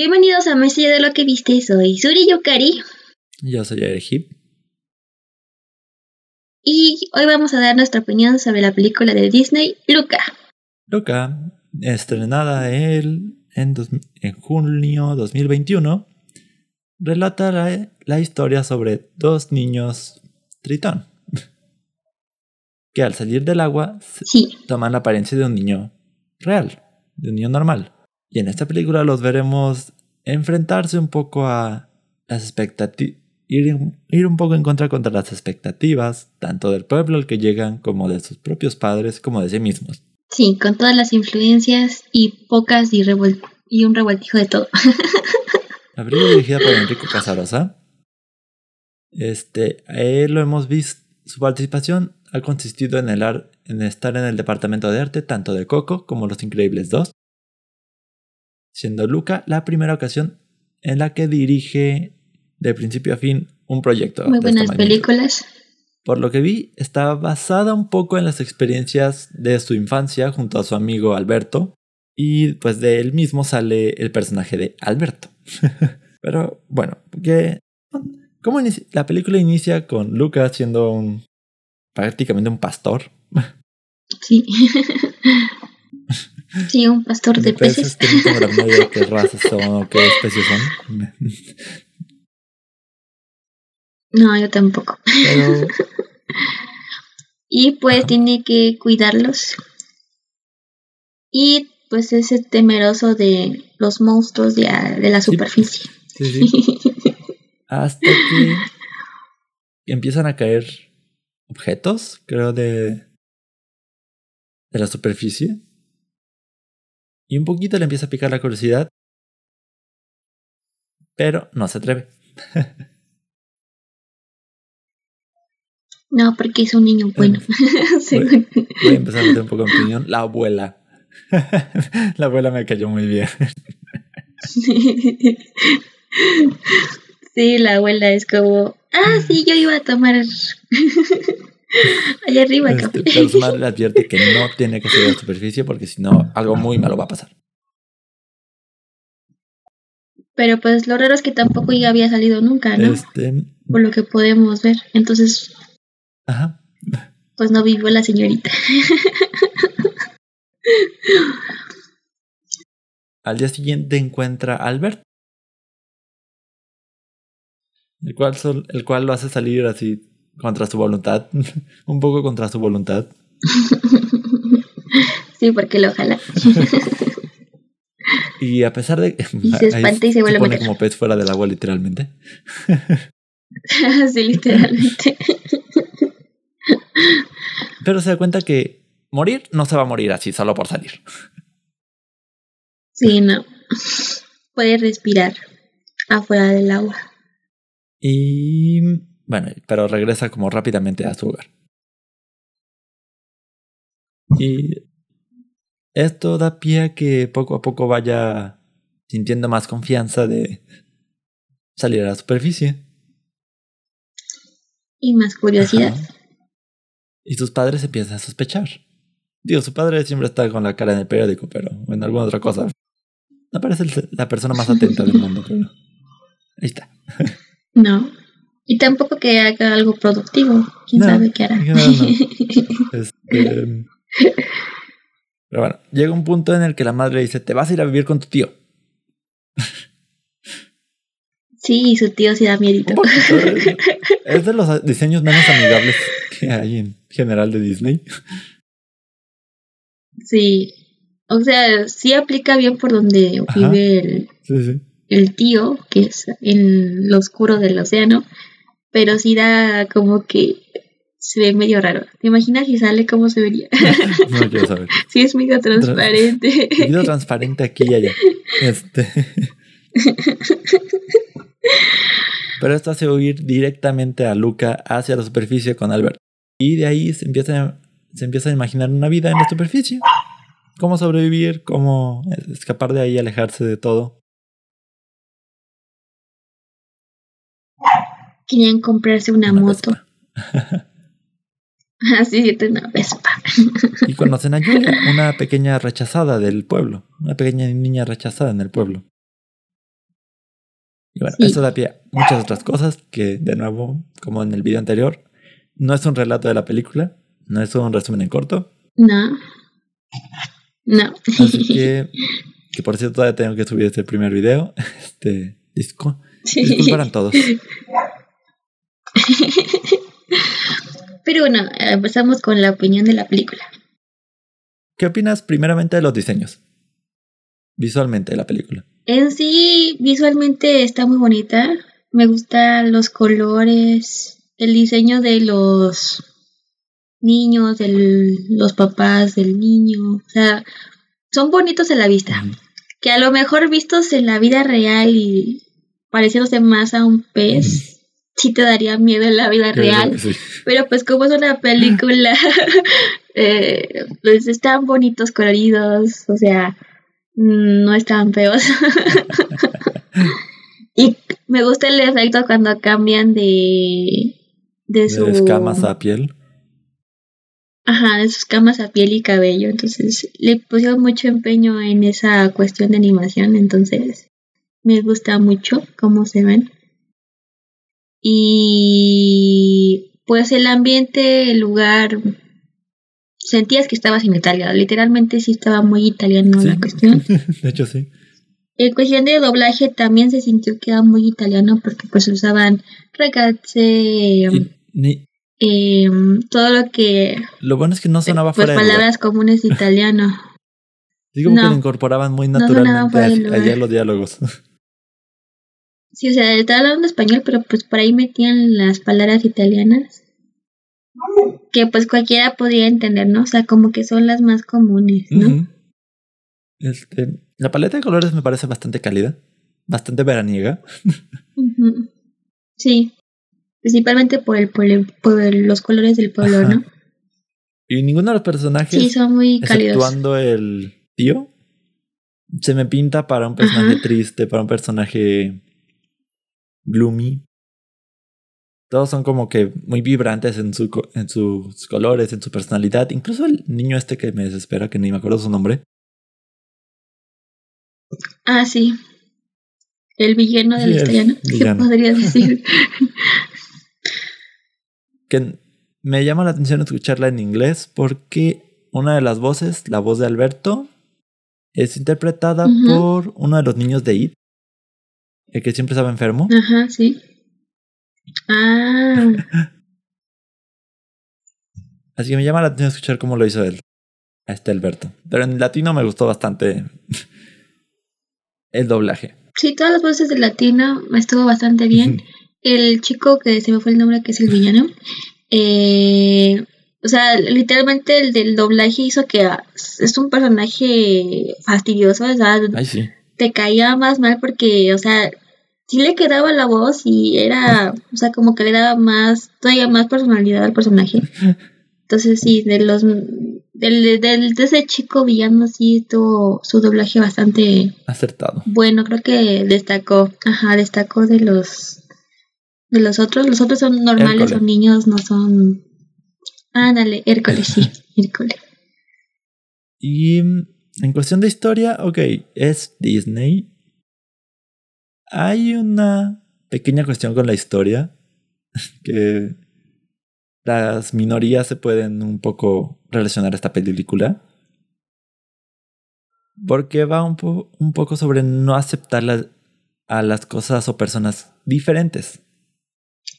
Bienvenidos a Messi de lo que viste, soy Suri Yukari. Yo soy Erhip. Y hoy vamos a dar nuestra opinión sobre la película de Disney, Luca. Luca, estrenada el, en, en junio 2021, relata la, la historia sobre dos niños tritón que al salir del agua sí. toman la apariencia de un niño real, de un niño normal. Y en esta película los veremos enfrentarse un poco a las expectativas, ir, ir, un poco en contra contra las expectativas, tanto del pueblo al que llegan como de sus propios padres, como de sí mismos. Sí, con todas las influencias y pocas y, y un revueltijo de todo. la película dirigida por Enrico Casarosa. Este, a él lo hemos visto. Su participación ha consistido en, el en estar en el departamento de arte tanto de Coco como Los Increíbles 2, siendo Luca la primera ocasión en la que dirige de principio a fin un proyecto. Muy buenas películas. Por lo que vi, está basada un poco en las experiencias de su infancia junto a su amigo Alberto. Y pues de él mismo sale el personaje de Alberto. Pero bueno, que ¿cómo la película inicia con Luca siendo un prácticamente un pastor. Sí. Sí, un pastor de, peces. Que no tengo la idea qué razas son o qué especies son. No, yo tampoco. Pero... y pues tiene que cuidarlos. Y pues es temeroso de los monstruos de, de la superficie. Sí, sí. Hasta que empiezan a caer objetos, creo, de, de la superficie. Y un poquito le empieza a picar la curiosidad. Pero no se atreve. no, porque es un niño bueno. voy, voy, a empezar a meter un poco de opinión. La abuela. la abuela me cayó muy bien. sí, la abuela es como, ah, sí, yo iba a tomar Allá arriba, este, Pero su madre le advierte que no tiene que salir a la superficie porque si no, algo muy malo va a pasar. Pero pues lo raro es que tampoco ya había salido nunca, ¿no? Este... Por lo que podemos ver. Entonces. Ajá. Pues no vivió la señorita. Al día siguiente encuentra a Albert. El cual, el cual lo hace salir así contra su voluntad, un poco contra su voluntad. sí, porque lo jala. y a pesar de y se espanta y se vuelve se pone como pez fuera del agua literalmente. sí, literalmente. Pero se da cuenta que morir no se va a morir así solo por salir. Sí, no. Puede respirar afuera del agua. Y bueno, pero regresa como rápidamente a su hogar. Y esto da pie a que poco a poco vaya sintiendo más confianza de salir a la superficie. Y más curiosidad. Y sus padres empiezan a sospechar. Digo, su padre siempre está con la cara en el periódico, pero en alguna otra cosa. No parece la persona más atenta del mundo, pero. Ahí está. No. Y tampoco que haga algo productivo. ¿Quién sabe qué hará? Este, pero bueno, llega un punto en el que la madre dice, te vas a ir a vivir con tu tío. Sí, su tío sí da miedo. ¿eh? Es de los diseños menos amigables que hay en general de Disney. Sí. O sea, sí aplica bien por donde vive el, el tío, que es en lo oscuro del océano pero sí da como que se ve medio raro. ¿Te imaginas si sale cómo se vería? no quiero saber. Sí, es medio transparente. medio transparente aquí y allá. Este. Pero esto hace huir directamente a Luca hacia la superficie con Albert. Y de ahí se empieza, se empieza a imaginar una vida en la superficie. Cómo sobrevivir, cómo escapar de ahí, alejarse de todo. Querían comprarse una, moto. Así es una Vespa. y conocen a Julia, una pequeña rechazada del pueblo. Una pequeña niña rechazada en el pueblo. Y bueno, eso da pie a muchas otras cosas que, de nuevo, como en el video anterior, no es un relato de la película, no es un resumen en corto. No. No. Así que, que por cierto, todavía tengo que subir este primer video. Este disco. Disculparán todos. Pero bueno, empezamos con la opinión de la película. ¿Qué opinas primeramente de los diseños? Visualmente de la película. En sí, visualmente está muy bonita. Me gustan los colores, el diseño de los niños, de los papás del niño. O sea, son bonitos a la vista. Que a lo mejor vistos en la vida real y pareciéndose más a un pez, sí te daría miedo en la vida real. Pero pues como es una película, eh, pues están bonitos, coloridos, o sea, no están feos. y me gusta el efecto cuando cambian de... De, su... escamas a piel. Ajá, de sus camas a piel y cabello. Entonces le pusieron mucho empeño en esa cuestión de animación. Entonces me gusta mucho cómo se ven. Y pues el ambiente, el lugar, sentías que estabas en Italia. Literalmente sí estaba muy italiano la cuestión. de hecho, sí. En cuestión de doblaje también se sintió que era muy italiano porque pues usaban ragazze, em, todo lo que... Lo bueno es que no sonaba pues, fuera palabras comunes de italiano. Digo que lo incorporaban muy naturalmente allá los diálogos. Sí, o sea, estaba hablando español, pero pues por ahí metían las palabras italianas. Que pues cualquiera podría entender, ¿no? O sea, como que son las más comunes, ¿no? Este, la paleta de colores me parece bastante cálida, bastante veraniega. Sí, principalmente por, el, por, los colores del pueblo, ¿no? Y ninguno de los personajes, sí, son muy cálidos. exceptuando el tío, se me pinta para un personaje triste, para un personaje gloomy. Todos son como que muy vibrantes en, su, en sus colores, en su personalidad. Incluso el niño este que me desespera, que ni me acuerdo su nombre. Ah, sí. El villano del historiano. ¿Qué podría decir? que me llama la atención escucharla en inglés porque una de las voces, la voz de Alberto, es interpretada por uno de los niños de It, el que siempre estaba enfermo. Ajá, sí. Ah. Así que me llama la atención escuchar cómo lo hizo él. A este Alberto. Pero en latino me gustó bastante el doblaje. Sí, todas las voces de latino estuvo bastante bien. el chico que se me fue el nombre, que es el villano. Eh, o sea, literalmente el del doblaje hizo que es un personaje fastidioso, sea, Ay, sí te caía más mal porque, o sea, sí le quedaba la voz y era, o sea, como que le daba más, todavía más personalidad al personaje. Entonces sí, de los del, del, de ese chico villano sí tuvo su doblaje bastante acertado. Bueno, creo que destacó, ajá, destacó de los de los otros, los otros son normales, son niños, no son Ándale, Hércules, sí, Hércules. Y en cuestión de historia, ok, es Disney. Hay una pequeña cuestión con la historia que las minorías se pueden un poco relacionar a esta película. Porque va un, un poco sobre no aceptar a las cosas o personas diferentes.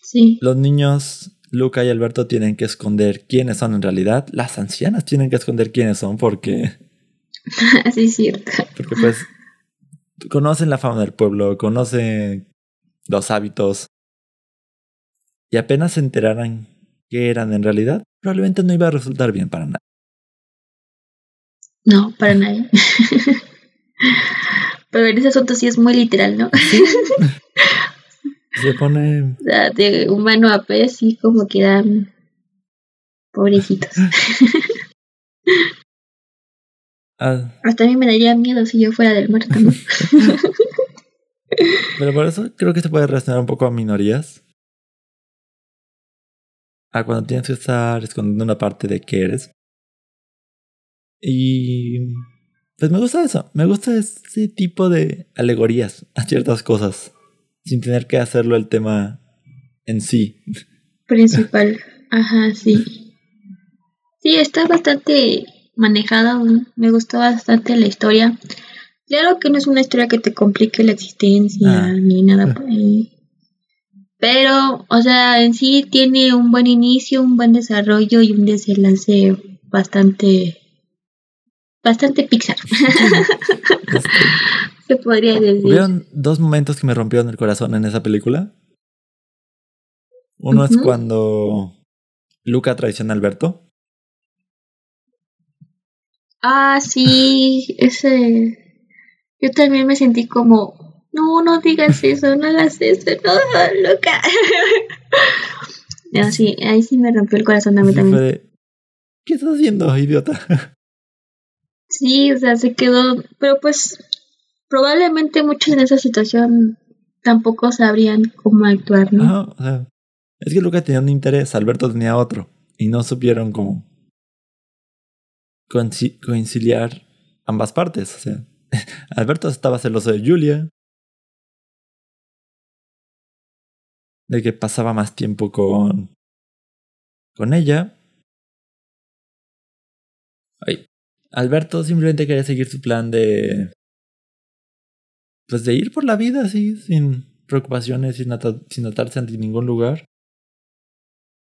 Sí. Los niños, Luca y Alberto, tienen que esconder quiénes son en realidad. Las ancianas tienen que esconder quiénes son porque sí, es cierto. Porque pues conocen la fama del pueblo, conocen los hábitos. Y apenas se enteraran qué eran en realidad, probablemente no iba a resultar bien para nadie. No, para nadie. Pero en ese asunto sí es muy literal, ¿no? Se pone. De humano a pez, y como quedan pobrecitos. Ah. Hasta a mí me daría miedo si yo fuera del mar Pero por eso creo que se puede relacionar un poco a minorías. A cuando tienes que estar escondiendo una parte de que eres. Y pues me gusta eso. Me gusta ese tipo de alegorías a ciertas cosas. sin tener que hacerlo el tema en sí. Principal, ajá, sí. Sí, está bastante manejada, me gustó bastante la historia. Claro que no es una historia que te complique la existencia ah. ni nada por ahí. Pero, o sea, en sí tiene un buen inicio, un buen desarrollo y un desenlace bastante. bastante Pixar. Se podría decir. Hubieron dos momentos que me rompieron el corazón en esa película. Uno es cuando Luca traiciona a Alberto. Ah, sí, ese. Yo también me sentí como, no, no digas eso, no hagas eso, no, loca. sí, ahí sí me rompió el corazón a mí también. ¿Qué estás haciendo, idiota? Sí, o sea, se quedó, pero pues probablemente muchos en esa situación tampoco sabrían cómo actuar, ¿no? o sea, es que Luca tenía un interés, Alberto tenía otro, y no supieron cómo conciliar ambas partes, o sea. Alberto estaba celoso de Julia. De que pasaba más tiempo con. con ella. Ay. Alberto simplemente quería seguir su plan de. Pues de ir por la vida así, sin preocupaciones, sin, sin atarse ante ningún lugar.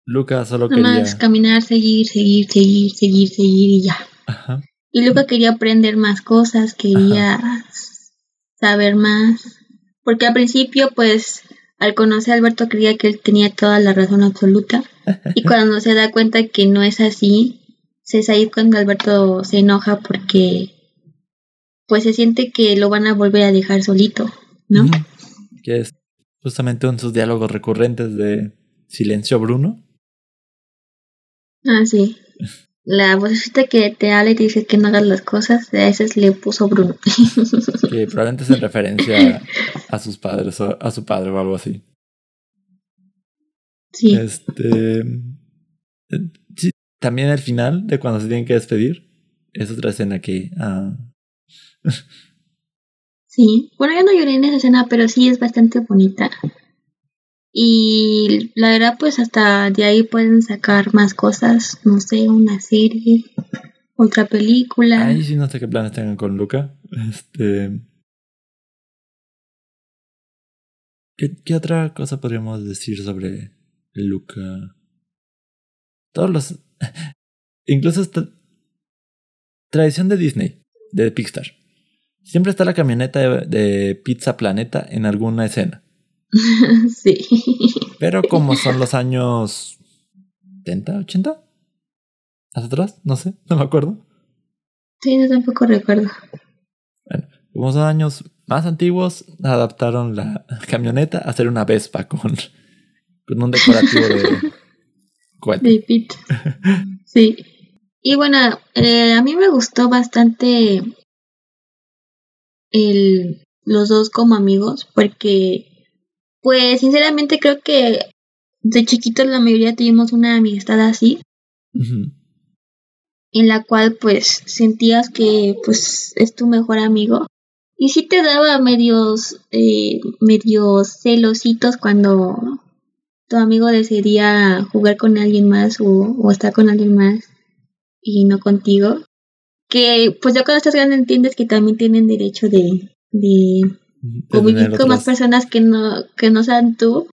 Luca solo quería. Más caminar, seguir, seguir, seguir, seguir, seguir y ya. Ajá. Y Luca quería aprender más cosas, quería saber más. Porque al principio, pues, al conocer a Alberto creía que él tenía toda la razón absoluta. Y cuando se da cuenta que no es así, es ahí cuando Alberto se enoja porque pues se siente que lo van a volver a dejar solito, ¿no? Que es justamente uno de sus diálogos recurrentes de Silencio Bruno. Ah, sí. La vocecita que te habla y te dice que no hagas las cosas, a veces le puso Bruno. que probablemente es en referencia a, sus padres, o a su padre o algo así. Sí. Este. Sí, también el final de cuando se tienen que despedir. Es otra escena que. Ah. sí. Bueno, yo no lloré en esa escena, pero sí es bastante bonita. Y la verdad, pues hasta de ahí pueden sacar más cosas, no sé, una serie, otra película. Ay, sí, no sé qué planes tengan con Luca. Este. ¿Qué, qué otra cosa podríamos decir sobre Luca? Todos los. Incluso esta. Tradición de Disney, de Pixar. Siempre está la camioneta de Pizza Planeta en alguna escena. sí. Pero como son los años 70, 80? ¿Hacia atrás? No sé, no me acuerdo. Sí, yo tampoco recuerdo. Bueno, como son años más antiguos, adaptaron la camioneta a hacer una Vespa con, con un decorativo de De Pit. Sí. Y bueno, eh, a mí me gustó bastante el, los dos como amigos porque pues sinceramente creo que de chiquitos la mayoría tuvimos una amistad así. En la cual pues sentías que pues es tu mejor amigo. Y sí te daba medios, eh, medios celositos cuando tu amigo decidía jugar con alguien más o, o, estar con alguien más y no contigo. Que pues ya cuando estás grande entiendes que también tienen derecho de, de convivir con más personas que no, que no sean tú.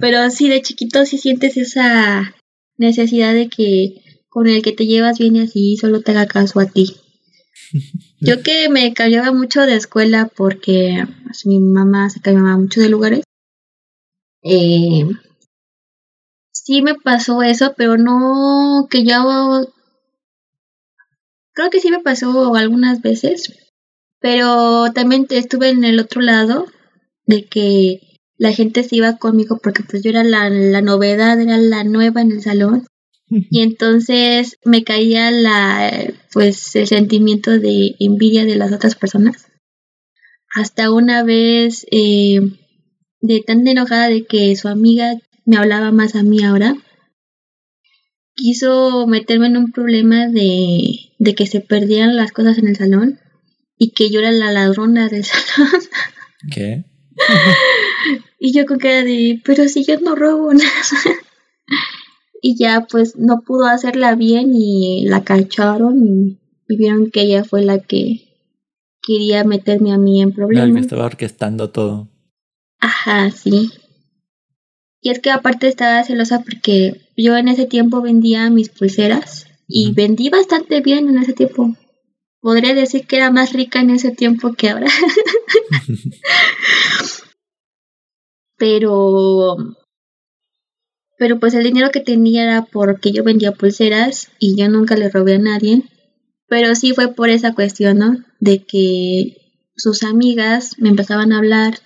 Pero sí, de chiquito sí sientes esa necesidad de que con el que te llevas bien y así solo te haga caso a ti. Yo que me cambiaba mucho de escuela porque pues, mi mamá se cambiaba mucho de lugares. Eh, sí me pasó eso, pero no que yo... Creo que sí me pasó algunas veces, pero también estuve en el otro lado de que la gente se iba conmigo porque pues yo era la, la novedad, era la nueva en el salón. Y entonces me caía la pues el sentimiento de envidia de las otras personas. Hasta una vez eh, de tan enojada de que su amiga me hablaba más a mí ahora, quiso meterme en un problema de, de que se perdieran las cosas en el salón y que yo era la ladrona del salón. ¿Qué? y yo con cara de, pero si yo no robo nada. y ya pues no pudo hacerla bien y la cacharon y, vieron que ella fue la que quería meterme a mí en problemas. La que estaba orquestando todo. Ajá, sí. Y es que aparte estaba celosa porque yo en ese tiempo vendía mis pulseras y vendí bastante bien en ese tiempo. Podría decir que era más rica en ese tiempo que ahora. pero pero pues el dinero que tenía era porque yo vendía pulseras y yo nunca le robé a nadie. Pero sí fue por esa cuestión, ¿no? De que sus amigas me empezaban a hablar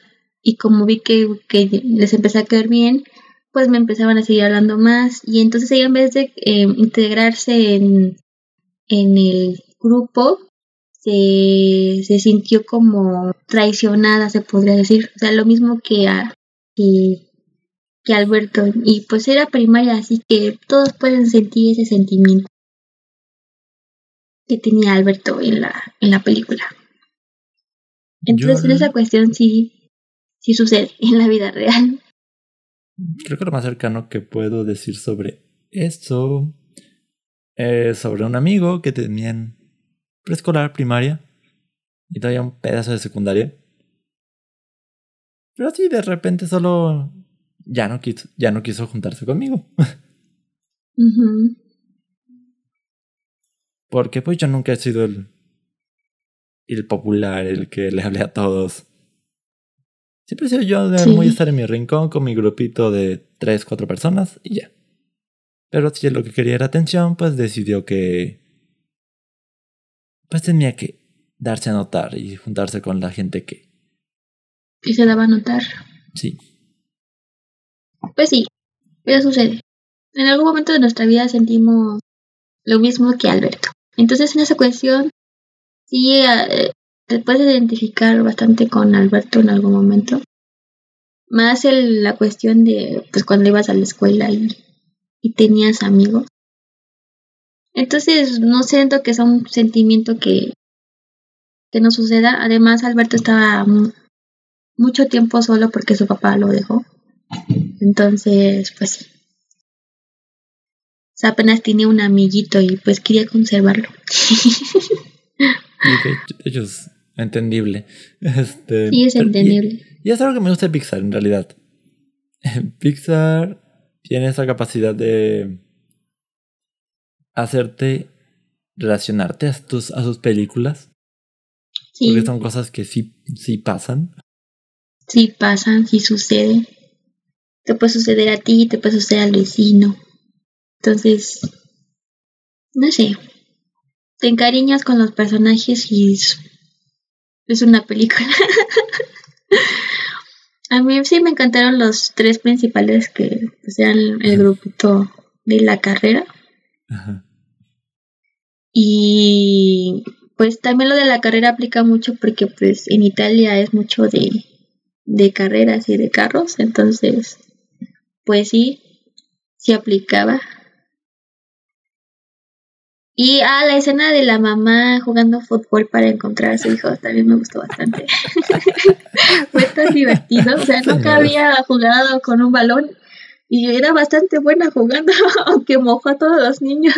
y como vi que, les empecé a caer bien, pues me empezaban a seguir hablando más y entonces ella en vez de eh, integrarse en, en el grupo, se, se, sintió como traicionada, se podría decir. O sea, lo mismo que, a, que, que Alberto. Y pues era primaria, así que todos pueden sentir ese sentimiento que tenía Alberto en la, en la película. Entonces, en esa cuestión sí, sí sucede en la vida real. Creo que lo más cercano que puedo decir sobre esto es sobre un amigo que tenía en preescolar, primaria y todavía un pedazo de secundaria. Pero así de repente solo ya no quiso, ya no quiso juntarse conmigo. Porque pues yo nunca he sido el, el popular, el que le hable a todos. Siempre he sido yo de muy estar en mi rincón con mi grupito de tres, cuatro personas y ya. Pero si lo que quería era atención, pues decidió que... Pues tenía que darse a notar y juntarse con la gente que... Y se daba a notar. Sí. Pues sí, eso sucede. En algún momento de nuestra vida sentimos lo mismo que Alberto. Entonces en esa cuestión, sí, eh, te puedes identificar bastante con Alberto en algún momento. Más el, la cuestión de, pues cuando ibas a la escuela y, y tenías amigos. Entonces, no siento que sea un sentimiento que, que no suceda. Además, Alberto estaba mucho tiempo solo porque su papá lo dejó. Entonces, pues sí. O sea, apenas tenía un amiguito y pues quería conservarlo. ellos entendible. Este, sí, es entendible. Y, es algo que me gusta de Pixar, en realidad. Pixar tiene esa capacidad de hacerte relacionarte a, tus, a sus películas. Sí. Porque son cosas que sí, sí pasan. Sí pasan, sí suceden. Te puede suceder a ti, te puede suceder al vecino. Entonces, no sé. Te encariñas con los personajes y es una película. a mí sí me encantaron los tres principales que sean el grupito de la carrera. Y pues también lo de la carrera aplica mucho porque pues en Italia es mucho de, de carreras y de carros, entonces pues sí, sí aplicaba. Y ah, la escena de la mamá jugando fútbol para encontrar a su hijo también me gustó bastante. Fue tan divertido. O sea, nunca había jugado con un balón y era bastante buena jugando, aunque mojó a todos los niños.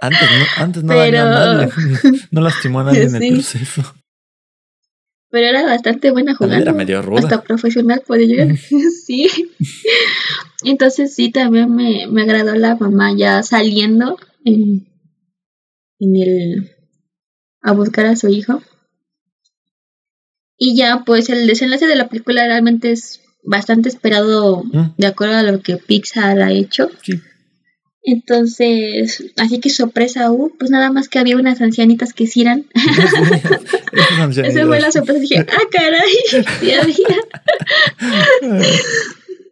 Antes no, antes no Pero... nadie. No lastimó a nadie en el proceso. Pero era bastante buena jugando. Era medio ruda. Hasta profesional puede llegar. sí. Entonces sí, también me, me agradó la mamá ya saliendo en, en el a buscar a su hijo. Y ya, pues el desenlace de la película realmente es bastante esperado mm. de acuerdo a lo que Pixar ha hecho. Entonces, así que sorpresa, uh, pues nada más que había unas ancianitas que sí eran. Esa fue la sorpresa. Dije, ah, caray, sí había.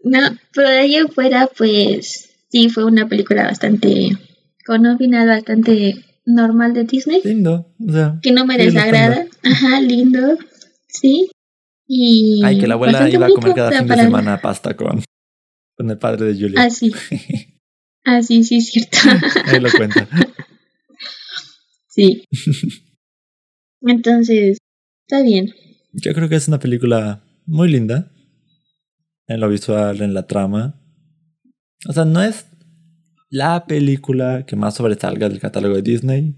no, pero de ahí afuera, pues sí, fue una película bastante, con un final bastante normal de Disney. Lindo, o sea. Que no me desagrada. Ajá, lindo. Sí. Y. Ay, que la abuela iba a comer cada fin de semana pasta con, con el padre de Julia. Ah, sí. ah, sí, sí, es cierto. Ahí lo cuenta. sí. Entonces, está bien. Yo creo que es una película muy linda. en lo visual, en la trama. O sea, no es la película que más sobresalga del catálogo de Disney,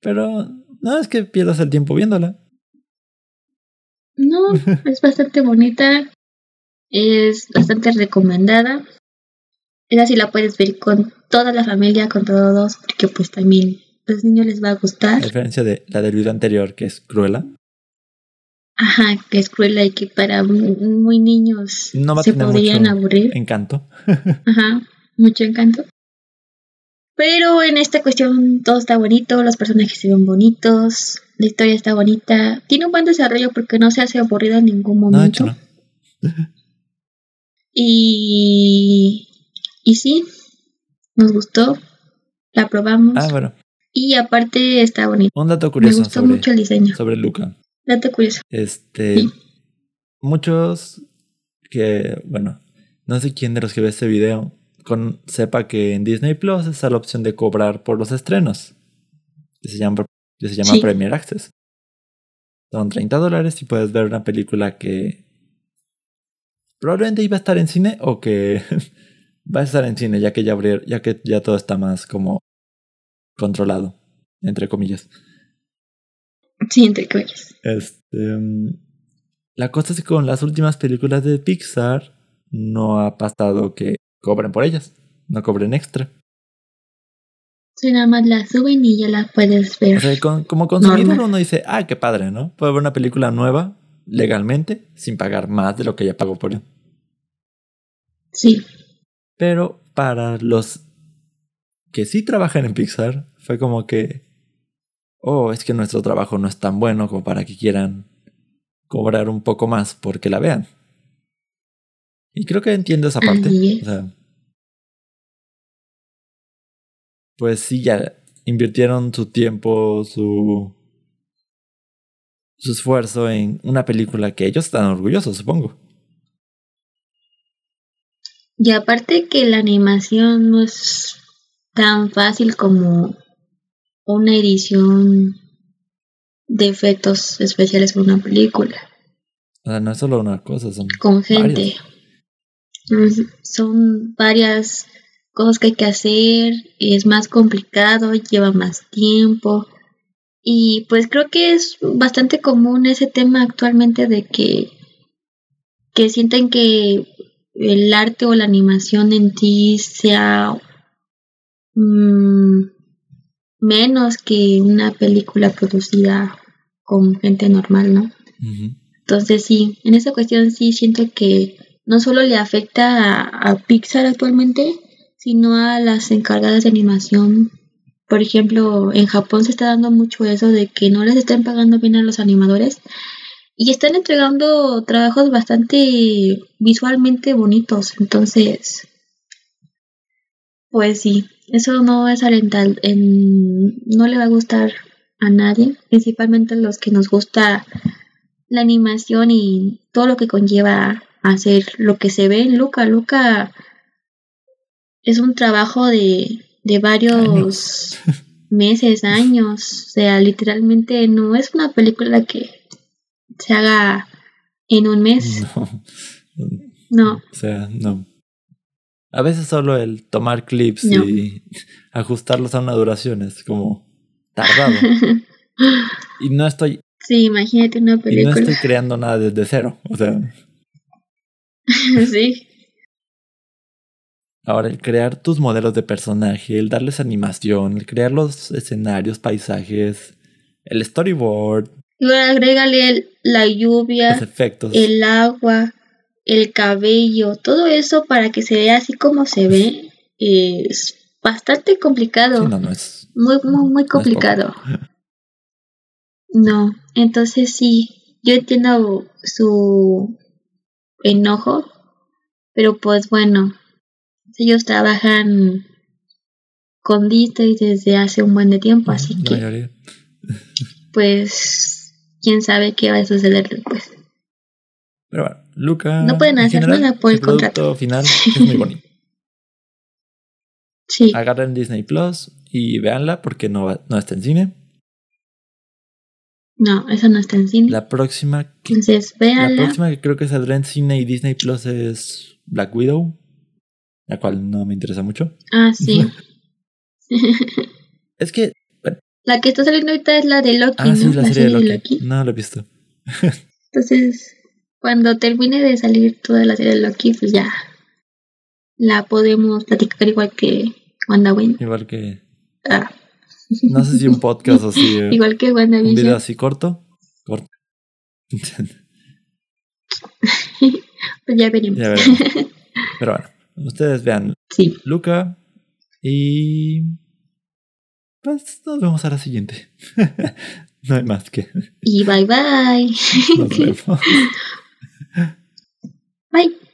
pero no es que pierdas el tiempo viéndola. No, es bastante bonita, es bastante recomendada. Esa sí la puedes ver con toda la familia, con todos, porque pues también a los niños les va a gustar. A diferencia de la del video anterior, que es Cruella. Ajá, que es Cruella y que para muy niños se podrían aburrir. Encanto. Ajá, mucho encanto. Pero en esta cuestión todo está bonito, los personajes se ven bonitos, la historia está bonita, tiene un buen desarrollo porque no se hace aburrido en ningún momento. No, y, y sí, nos gustó, la probamos. Ah, bueno. Y aparte está bonito. Un dato curioso. Me gustó mucho el diseño. Sobre Luca. Dato curioso. Este. Muchos que, bueno, no sé quién de los que ve este video con, sepa que en Disney Plus está la opción de cobrar por los estrenos. Que se llama, se llama Premier Access. Son 30 dólares y puedes ver una película que probablemente iba a estar en cine o que va a estar en cine ya que ya, ya que ya todo está más como controlado, entre comillas. Sí, entre comillas. Este, mm, la cosa es que con las últimas películas de Pixar no ha pasado que cobren por ellas, no cobren extra. Si nada más la suben y ya la puedes ver. O sea, como consumidor uno dice, ah, qué padre, ¿no? Puedo ver una película nueva legalmente sin pagar más de lo que ya pagó por ella. Sí. Pero para los que sí trabajan en Pixar, fue como que, oh, es que nuestro trabajo no es tan bueno como para que quieran cobrar un poco más porque la vean. Y creo que entiendo esa parte. O sea, pues sí, ya invirtieron su tiempo, su, su esfuerzo en una película que ellos están orgullosos, supongo. Y aparte que la animación no es tan fácil como una edición de efectos especiales para una película. O sea, no es solo una cosa, son con gente. Son varias cosas que hay que hacer, es más complicado, lleva más tiempo. Y pues creo que es bastante común ese tema actualmente de que, que sienten que el arte o la animación en ti sea mm, menos que una película producida con gente normal, ¿no? Entonces sí, en esa cuestión sí siento que no solo le afecta a, Pixar actualmente, sino a las encargadas de animación. Por ejemplo, en Japón se está dando mucho eso de que no les están pagando bien a los animadores y están entregando trabajos bastante visualmente bonitos. Entonces, pues sí, eso no es alentar, no le va a gustar a nadie, principalmente a los que nos gusta la animación y todo lo que conlleva hacer lo que se ve en Luca. Luca es un trabajo de, de varios meses, años. O sea, literalmente no es una película que se haga en un mes. No. O sea, no. A veces solo el tomar clips y ajustarlos a una duración es como tardado. y no estoy. Sí, imagínate una película. Y no estoy creando nada desde cero. O sea. sí. Ahora, el crear tus modelos de personaje, el darles animación, el crear los escenarios, paisajes, el storyboard. Y agrégale la lluvia, los efectos. el agua, el cabello, todo eso para que se vea así como se ve, es bastante complicado. no, no es. Muy, muy, muy complicado. no, entonces sí, yo entiendo su enojo, pero pues bueno, ellos trabajan con Disney desde hace un buen de tiempo, así que pues quién sabe qué va a suceder después. Pero bueno, Luca. No pueden hacer nada por el, el contrato. final es muy bonito. sí. Agarren Disney Plus y véanla porque no, no está en cine. No, esa no está en cine. La próxima. Entonces, véanla. La próxima que creo que saldrá en cine y Disney Plus es Black Widow. La cual no me interesa mucho. Ah, sí. es que. La que está saliendo ahorita es la de Loki. Ah, sí, la, serie, de, Loki. No la he visto. Entonces, cuando termine de salir toda la serie de Loki, pues ya la podemos platicar igual que WandaVision. Igual que. Ah. No sé si un podcast así. igual que WandaVision. Un video así corto. Corto. pues ya veremos. ya veremos. Pero bueno, ustedes vean. Sí. Luca. Y. Pues nos vemos a la siguiente. no hay más que. Y bye bye. Nos vemos. Bye.